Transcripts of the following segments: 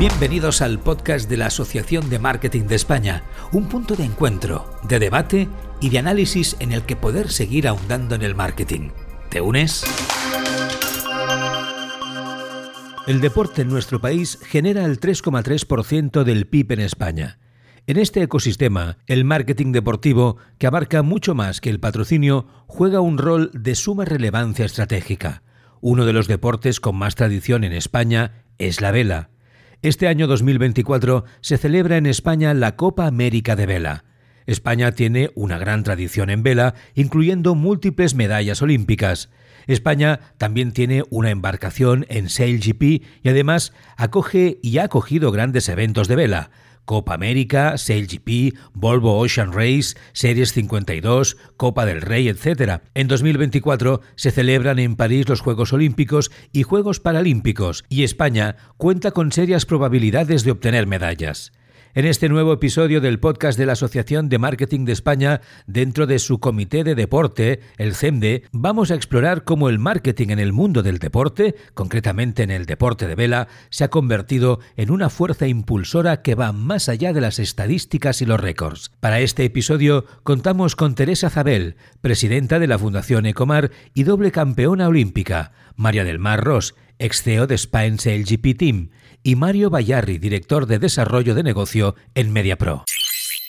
Bienvenidos al podcast de la Asociación de Marketing de España, un punto de encuentro, de debate y de análisis en el que poder seguir ahondando en el marketing. ¿Te unes? El deporte en nuestro país genera el 3,3% del PIB en España. En este ecosistema, el marketing deportivo, que abarca mucho más que el patrocinio, juega un rol de suma relevancia estratégica. Uno de los deportes con más tradición en España es la vela. Este año 2024 se celebra en España la Copa América de Vela. España tiene una gran tradición en vela, incluyendo múltiples medallas olímpicas. España también tiene una embarcación en SailGP y además acoge y ha acogido grandes eventos de vela. Copa América, SailGP, Volvo Ocean Race, Series 52, Copa del Rey, etc. En 2024 se celebran en París los Juegos Olímpicos y Juegos Paralímpicos y España cuenta con serias probabilidades de obtener medallas. En este nuevo episodio del podcast de la Asociación de Marketing de España, dentro de su comité de deporte, el CEMDE, vamos a explorar cómo el marketing en el mundo del deporte, concretamente en el deporte de vela, se ha convertido en una fuerza impulsora que va más allá de las estadísticas y los récords. Para este episodio contamos con Teresa Zabel, presidenta de la Fundación Ecomar y doble campeona olímpica, María del Mar Ross, ex CEO de Spine LGP Team, y Mario Bayarri, director de desarrollo de negocio en MediaPro.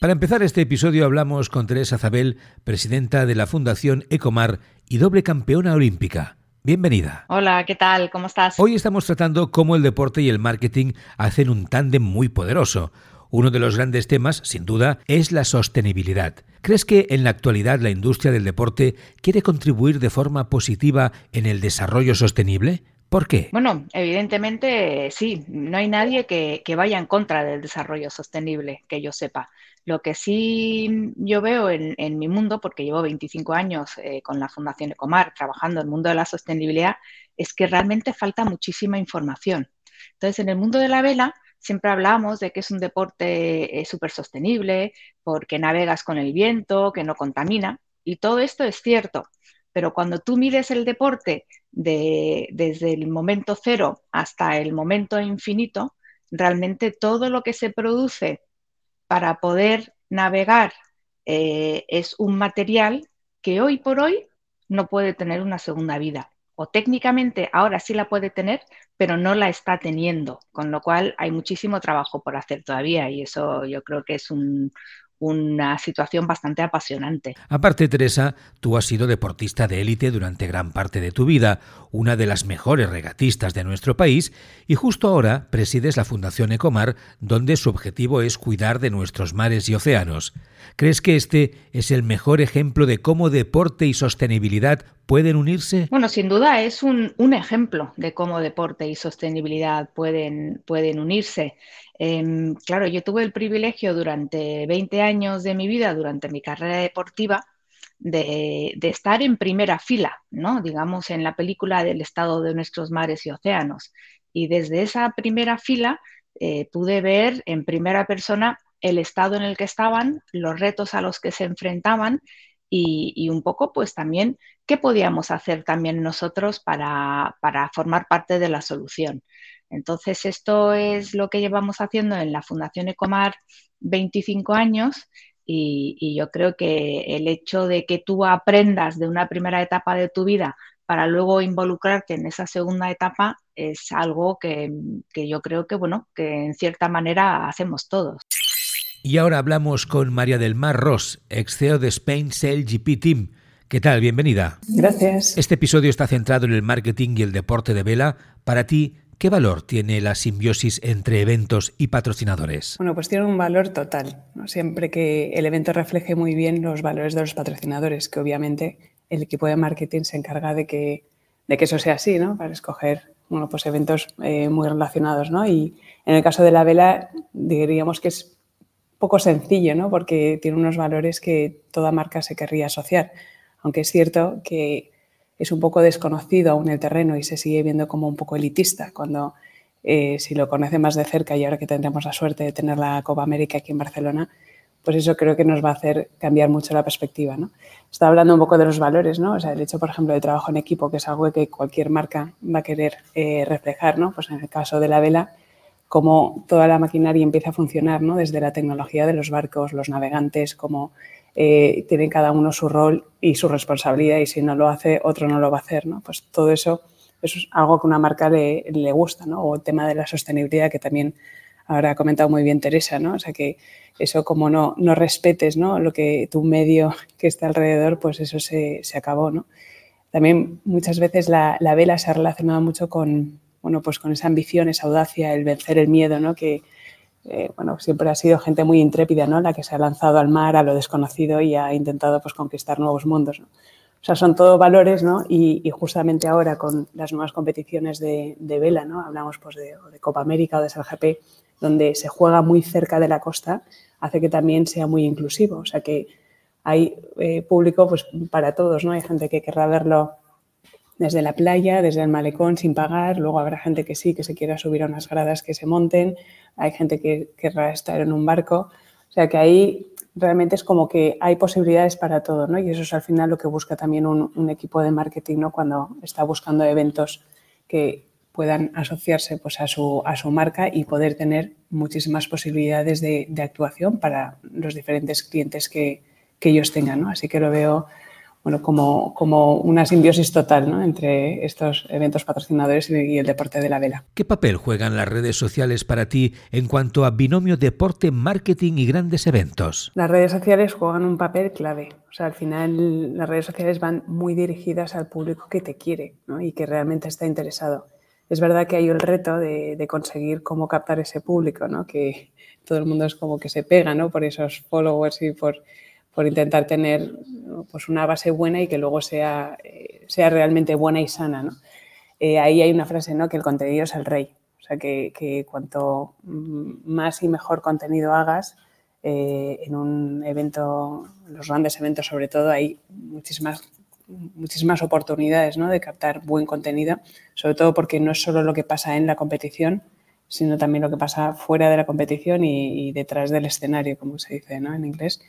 Para empezar este episodio hablamos con Teresa Zabel, presidenta de la Fundación Ecomar y doble campeona olímpica. Bienvenida. Hola, ¿qué tal? ¿Cómo estás? Hoy estamos tratando cómo el deporte y el marketing hacen un tándem muy poderoso. Uno de los grandes temas, sin duda, es la sostenibilidad. ¿Crees que en la actualidad la industria del deporte quiere contribuir de forma positiva en el desarrollo sostenible? ¿Por qué? Bueno, evidentemente sí, no hay nadie que, vaya en contra del desarrollo sostenible, que yo sepa. Lo que sí yo veo en, mi mundo, porque llevo 25 años eh, con la Fundación Ecomar trabajando en el mundo de la sostenibilidad, es que realmente falta muchísima información. Entonces, en el mundo de la vela, siempre hablamos de que es un deporte eh, súper sostenible, porque navegas con el viento, que no contamina, y todo esto es cierto. Pero cuando tú mides el deporte desde el momento cero hasta el momento infinito, realmente todo lo que se produce para poder navegar eh, es un material que hoy por hoy no puede tener una segunda vida. O técnicamente ahora sí la puede tener, pero no la está teniendo, con lo cual hay muchísimo trabajo por hacer todavía y eso yo creo que es un, una situación bastante apasionante. Aparte, Teresa, tú has sido deportista de élite durante gran parte de tu vida, una de las mejores regatistas de nuestro país, y justo ahora presides la Fundación Ecomar, donde su objetivo es cuidar de nuestros mares y océanos. ¿Crees que este es el mejor ejemplo de cómo deporte y sostenibilidad pueden unirse? Bueno, sin duda es un, ejemplo de cómo deporte y sostenibilidad pueden, pueden unirse. Em, claro, yo tuve el privilegio durante 20 años de mi vida, durante mi carrera deportiva, de, estar en primera fila, ¿no? Digamos, en la película del estado de nuestros mares y océanos. Y desde esa primera fila eh, pude ver en primera persona el estado en el que estaban, los retos a los que se enfrentaban y, un poco pues también qué podíamos hacer también nosotros para, para, formar parte de la solución. Entonces esto es lo que llevamos haciendo en la Fundación Ecomar 25 años y, y yo creo que el hecho de que tú aprendas de una primera etapa de tu vida para luego involucrarte en esa segunda etapa es algo que, que yo creo que bueno que en cierta manera hacemos todos. Y ahora hablamos con María del Mar Ross, ex CEO de Spain Sail GP Team. ¿Qué tal? Bienvenida. Gracias. Este episodio está centrado en el marketing y el deporte de vela. Para ti, ¿qué valor tiene la simbiosis entre eventos y patrocinadores? Bueno, pues tiene un valor total. Siempre que el evento refleje muy bien los valores de los patrocinadores, que obviamente el equipo de marketing se encarga de que, de que eso sea así, ¿no? Para escoger bueno, pues eventos eh, muy relacionados, ¿no? Y en el caso de la vela, diríamos que es poco sencillo, ¿no? porque tiene unos valores que toda marca se querría asociar. Aunque es cierto que es un poco desconocido aún el terreno y se sigue viendo como un poco elitista, cuando eh, si lo conoce más de cerca y ahora que tendremos la suerte de tener la Copa América aquí en Barcelona, pues eso creo que nos va a hacer cambiar mucho la perspectiva. ¿no? Estaba hablando un poco de los valores, ¿no? o sea, el hecho, por ejemplo, de trabajo en equipo, que es algo que cualquier marca va a querer eh, reflejar, ¿no? pues en el caso de la vela, cómo toda la maquinaria empieza a funcionar, ¿no? Desde la tecnología de los barcos, los navegantes, cómo eh, tienen cada uno su rol y su responsabilidad y si no lo hace, otro no lo va a hacer, ¿no? Pues todo eso, es algo que una marca le, le gusta, ¿no? O el tema de la sostenibilidad que también ahora ha comentado muy bien Teresa, ¿no? O sea que eso como no, no respetes, ¿no? Lo que tu medio que está alrededor, pues eso se, se acabó, ¿no? También muchas veces la, la, vela se ha relacionado mucho con, bueno, pues con esa ambición, esa audacia, el vencer el miedo, ¿no? Que, eh, bueno, siempre ha sido gente muy intrépida, ¿no? La que se ha lanzado al mar, a lo desconocido y ha intentado, pues, conquistar nuevos mundos, ¿no? O sea, son todo valores, ¿no? Y, justamente ahora con las nuevas competiciones de, de vela, ¿no? Hablamos, pues, de, de Copa América o de SLGP, donde se juega muy cerca de la costa, hace que también sea muy inclusivo. O sea, que hay eh, público, pues, para todos, ¿no? Hay gente que querrá verlo desde la playa, desde el malecón sin pagar, luego habrá gente que sí, que se quiera subir a unas gradas que se monten, hay gente que querrá estar en un barco, o sea que ahí realmente es como que hay posibilidades para todo, ¿no? Y eso es al final lo que busca también un, equipo de marketing, ¿no? Cuando está buscando eventos que puedan asociarse pues, a, su, a su marca y poder tener muchísimas posibilidades de, de actuación para los diferentes clientes que, que ellos tengan, ¿no? Así que lo veo bueno, como, como una simbiosis total ¿no? entre estos eventos patrocinadores y, el deporte de la vela. ¿Qué papel juegan las redes sociales para ti en cuanto a binomio deporte, marketing y grandes eventos? Las redes sociales juegan un papel clave. O sea, al final las redes sociales van muy dirigidas al público que te quiere ¿no? y que realmente está interesado. Es verdad que hay el reto de, de conseguir cómo captar ese público, ¿no? que todo el mundo es como que se pega ¿no? por esos followers y por por intentar tener pues una base buena y que luego sea, eh, sea realmente buena y sana. ¿no? Eh, ahí hay una frase, ¿no? que el contenido es el rey. O sea, que, que cuanto más y mejor contenido hagas eh, en un evento, los grandes eventos sobre todo, hay muchísimas, muchísimas oportunidades ¿no? de captar buen contenido, sobre todo porque no es solo lo que pasa en la competición, sino también lo que pasa fuera de la competición y, y detrás del escenario, como se dice ¿no? en inglés.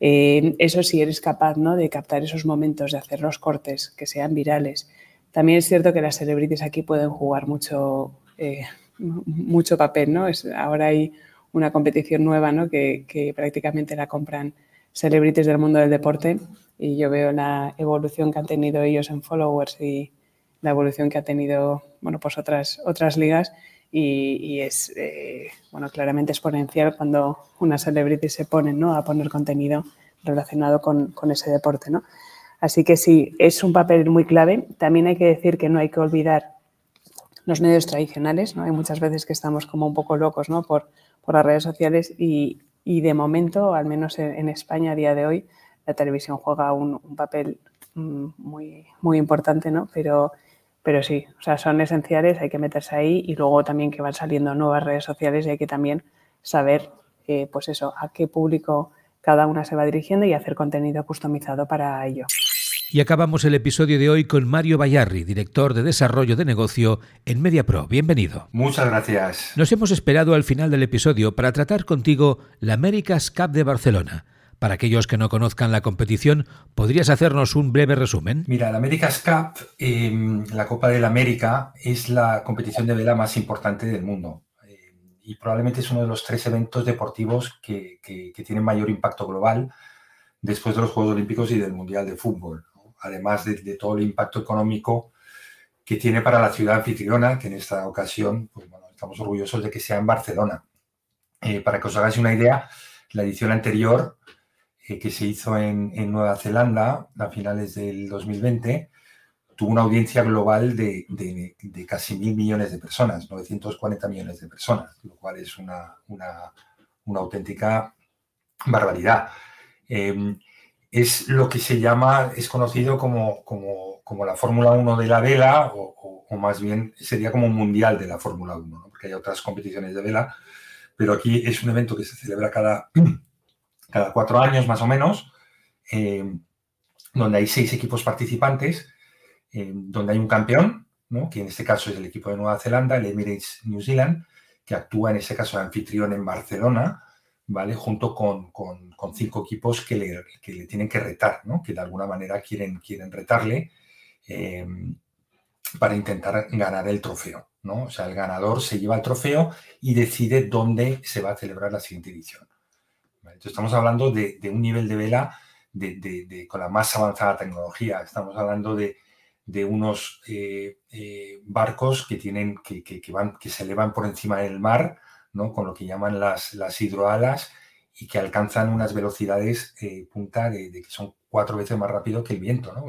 Eh, eso sí, eres capaz ¿no? de captar esos momentos, de hacer los cortes que sean virales. También es cierto que las celebrities aquí pueden jugar mucho, eh, mucho papel. ¿no? Es, ahora hay una competición nueva ¿no? que, que, prácticamente la compran celebrities del mundo del deporte y yo veo la evolución que han tenido ellos en followers y la evolución que ha tenido bueno, pues otras, otras ligas y, y es eh, bueno, claramente exponencial cuando una celebrity se pone ¿no? a poner contenido relacionado con, con, ese deporte. ¿no? Así que sí, es un papel muy clave. También hay que decir que no hay que olvidar los medios tradicionales. ¿no? Hay muchas veces que estamos como un poco locos ¿no? por, por las redes sociales y, y, de momento, al menos en, en, España a día de hoy, la televisión juega un, un papel mm, muy, muy importante, ¿no? pero pero sí, o sea, son esenciales, hay que meterse ahí y luego también que van saliendo nuevas redes sociales y hay que también saber, eh, pues eso, a qué público cada una se va dirigiendo y hacer contenido customizado para ello. Y acabamos el episodio de hoy con Mario Bayarri, director de desarrollo de negocio en MediaPro. Bienvenido. Muchas gracias. Nos hemos esperado al final del episodio para tratar contigo la Américas Cup de Barcelona para aquellos que no conozcan la competición, ¿podrías hacernos un breve resumen? Mira, la America's Cup, eh, la Copa de la América, es la competición de vela más importante del mundo eh, y probablemente es uno de los tres eventos deportivos que, que, tienen mayor impacto global después de los Juegos Olímpicos y del Mundial de Fútbol, además de, todo el impacto económico que tiene para la ciudad anfitriona, que en esta ocasión pues, estamos orgullosos de que sea en Barcelona. Eh, para que os hagáis una idea, la edición anterior eh, que se hizo en, en, Nueva Zelanda a finales del 2020, tuvo una audiencia global de, de, casi mil millones de personas, 940 millones de personas, lo cual es una, una, una auténtica barbaridad. Eh, es lo que se llama, es conocido como, como, como la Fórmula 1 de la vela, o, o, más bien sería como un mundial de la Fórmula 1, ¿no? porque hay otras competiciones de vela, pero aquí es un evento que se celebra cada cada cuatro años más o menos, eh, donde hay seis equipos participantes, eh, donde hay un campeón, que en este caso es el equipo de Nueva Zelanda, el Emirates New Zealand, que actúa en ese caso de anfitrión en Barcelona, ¿vale? junto con, con, con cinco equipos que le, que le, tienen que retar, ¿no? que de alguna manera quieren, quieren retarle eh, para intentar ganar el trofeo. ¿no? O sea, el ganador se lleva el trofeo y decide dónde se va a celebrar la siguiente edición. Estamos hablando de, un nivel de vela de, con la más avanzada tecnología. Estamos hablando de, unos eh, eh, barcos que, tienen, que, se elevan por encima del mar, ¿no? con lo que llaman las, las hidroalas y que alcanzan unas velocidades eh, punta de, que son cuatro veces más rápido que el viento. ¿no?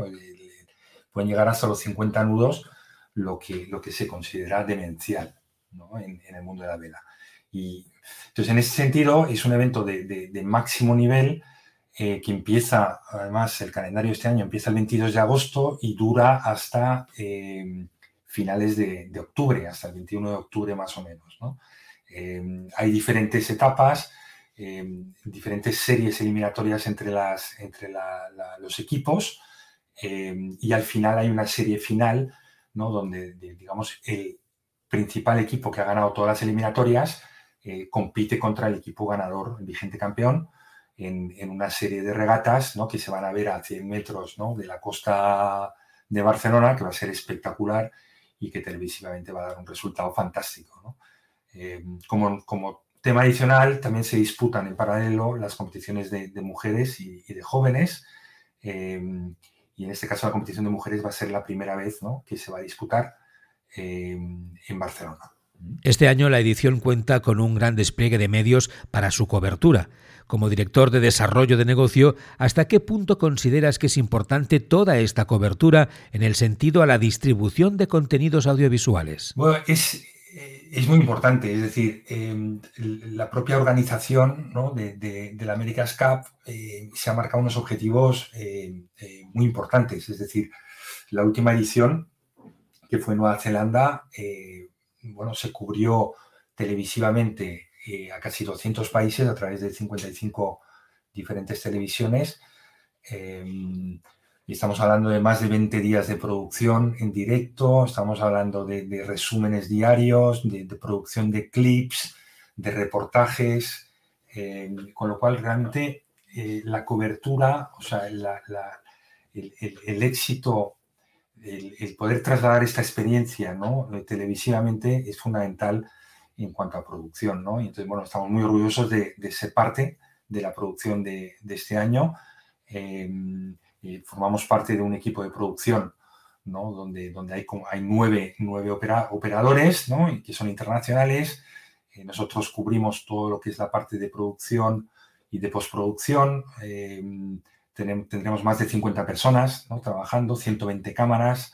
pueden llegar hasta los 50 nudos, lo que, lo que se considera demencial en, el mundo de la vela. Y entonces, en ese sentido, es un evento de, máximo nivel eh, que empieza, además, el calendario de este año empieza el 22 de agosto y dura hasta eh, finales de, octubre, hasta el 21 de octubre más o menos. Eh, hay diferentes etapas, diferentes series eliminatorias entre, las, entre los equipos y al final hay una serie final, ¿no? donde, digamos, el principal equipo que ha ganado todas las eliminatorias eh, compite contra el equipo ganador, el vigente campeón, en, una serie de regatas ¿no? que se van a ver a 100 metros ¿no? de la costa de Barcelona, que va a ser espectacular y que televisivamente va a dar un resultado fantástico. Eh, como, tema adicional, también se disputan en paralelo las competiciones de, mujeres y, de jóvenes. Eh, y en este caso la competición de mujeres va a ser la primera vez que se va a disputar en Barcelona. Este año la edición cuenta con un gran despliegue de medios para su cobertura. Como director de desarrollo de negocio, ¿hasta qué punto consideras que es importante toda esta cobertura en el sentido a la distribución de contenidos audiovisuales? Bueno, es, eh, muy importante. Es decir, em, la propia organización de, la America's Cup eh, se ha marcado unos objetivos eh, muy importantes. Es decir, la última edición, que fue en Nueva Zelanda, bueno, se cubrió televisivamente eh, a casi 200 países a través de 55 diferentes televisiones. Em, estamos hablando de más de 20 días de producción en directo, estamos hablando de, resúmenes diarios, de, producción de clips, de reportajes, em, con lo cual realmente eh, la cobertura, o sea, el, éxito el, poder trasladar esta experiencia ¿no? Eh, televisivamente es fundamental en cuanto a producción. ¿no? Y entonces, bueno, estamos muy orgullosos de, ser parte de la producción de, este año. Em, formamos parte de un equipo de producción ¿no? donde, donde hay, hay nueve, nueve operadores ¿no? que son internacionales. Eh, nosotros cubrimos todo lo que es la parte de producción y de postproducción. Em, tendremos más de 50 personas trabajando, 120 cámaras.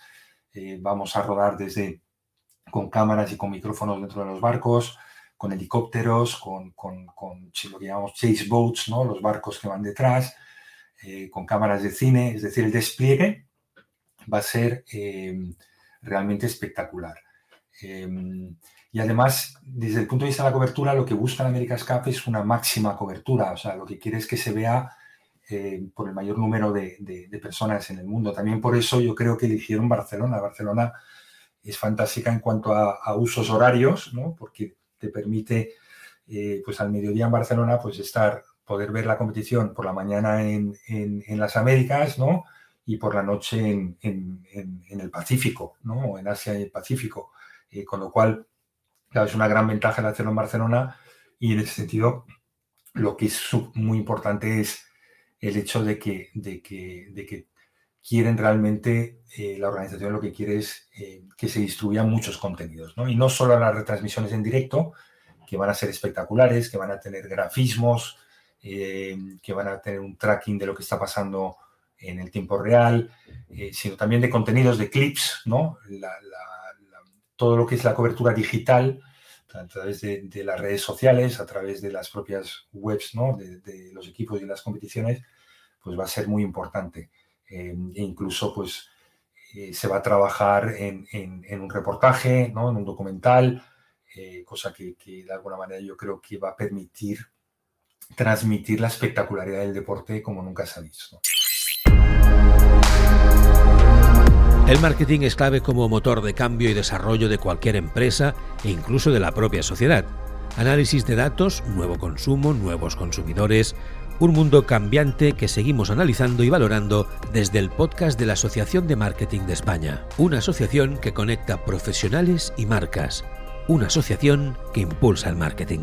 Eh, vamos a rodar desde con cámaras y con micrófonos dentro de los barcos, con helicópteros, con, con, con lo que llamamos chase boats, ¿no? los barcos que van detrás, eh, con cámaras de cine. Es decir, el despliegue va a ser eh, realmente espectacular. y además, desde el punto de vista de la cobertura, lo que busca la América Cup es una máxima cobertura. O sea, lo que quiere es que se vea eh, por el mayor número de, personas en el mundo. También por eso yo creo que eligieron Barcelona. Barcelona es fantástica en cuanto a, usos horarios, ¿no? porque te permite, eh, pues al mediodía en Barcelona, pues estar, poder ver la competición por la mañana en, las Américas, ¿no? Y por la noche en, el Pacífico, ¿no? En Asia y el Pacífico. Eh, con lo cual, claro, es una gran ventaja de hacerlo en Barcelona y en ese sentido, lo que es muy importante es el hecho de que, de que, de que quieren realmente, eh, la organización lo que quiere es eh, que se distribuyan muchos contenidos, ¿no? Y no solo las retransmisiones en directo, que van a ser espectaculares, que van a tener grafismos, eh, que van a tener un tracking de lo que está pasando en el tiempo real, sino también de contenidos de clips, ¿no? todo lo que es la cobertura digital, a través de, las redes sociales, a través de las propias webs ¿no? de, los equipos y las competiciones, pues va a ser muy importante. Eh, e incluso pues eh, se va a trabajar en, un reportaje, ¿no? en un documental, eh, cosa que, de alguna manera yo creo que va a permitir transmitir la espectacularidad del deporte como nunca se ha visto. El marketing es clave como motor de cambio y desarrollo de cualquier empresa e incluso de la propia sociedad. Análisis de datos, nuevo consumo, nuevos consumidores, Un mundo cambiante que seguimos analizando y valorando desde el podcast de la Asociación de Marketing de España, una asociación que conecta profesionales y marcas, una asociación que impulsa el marketing.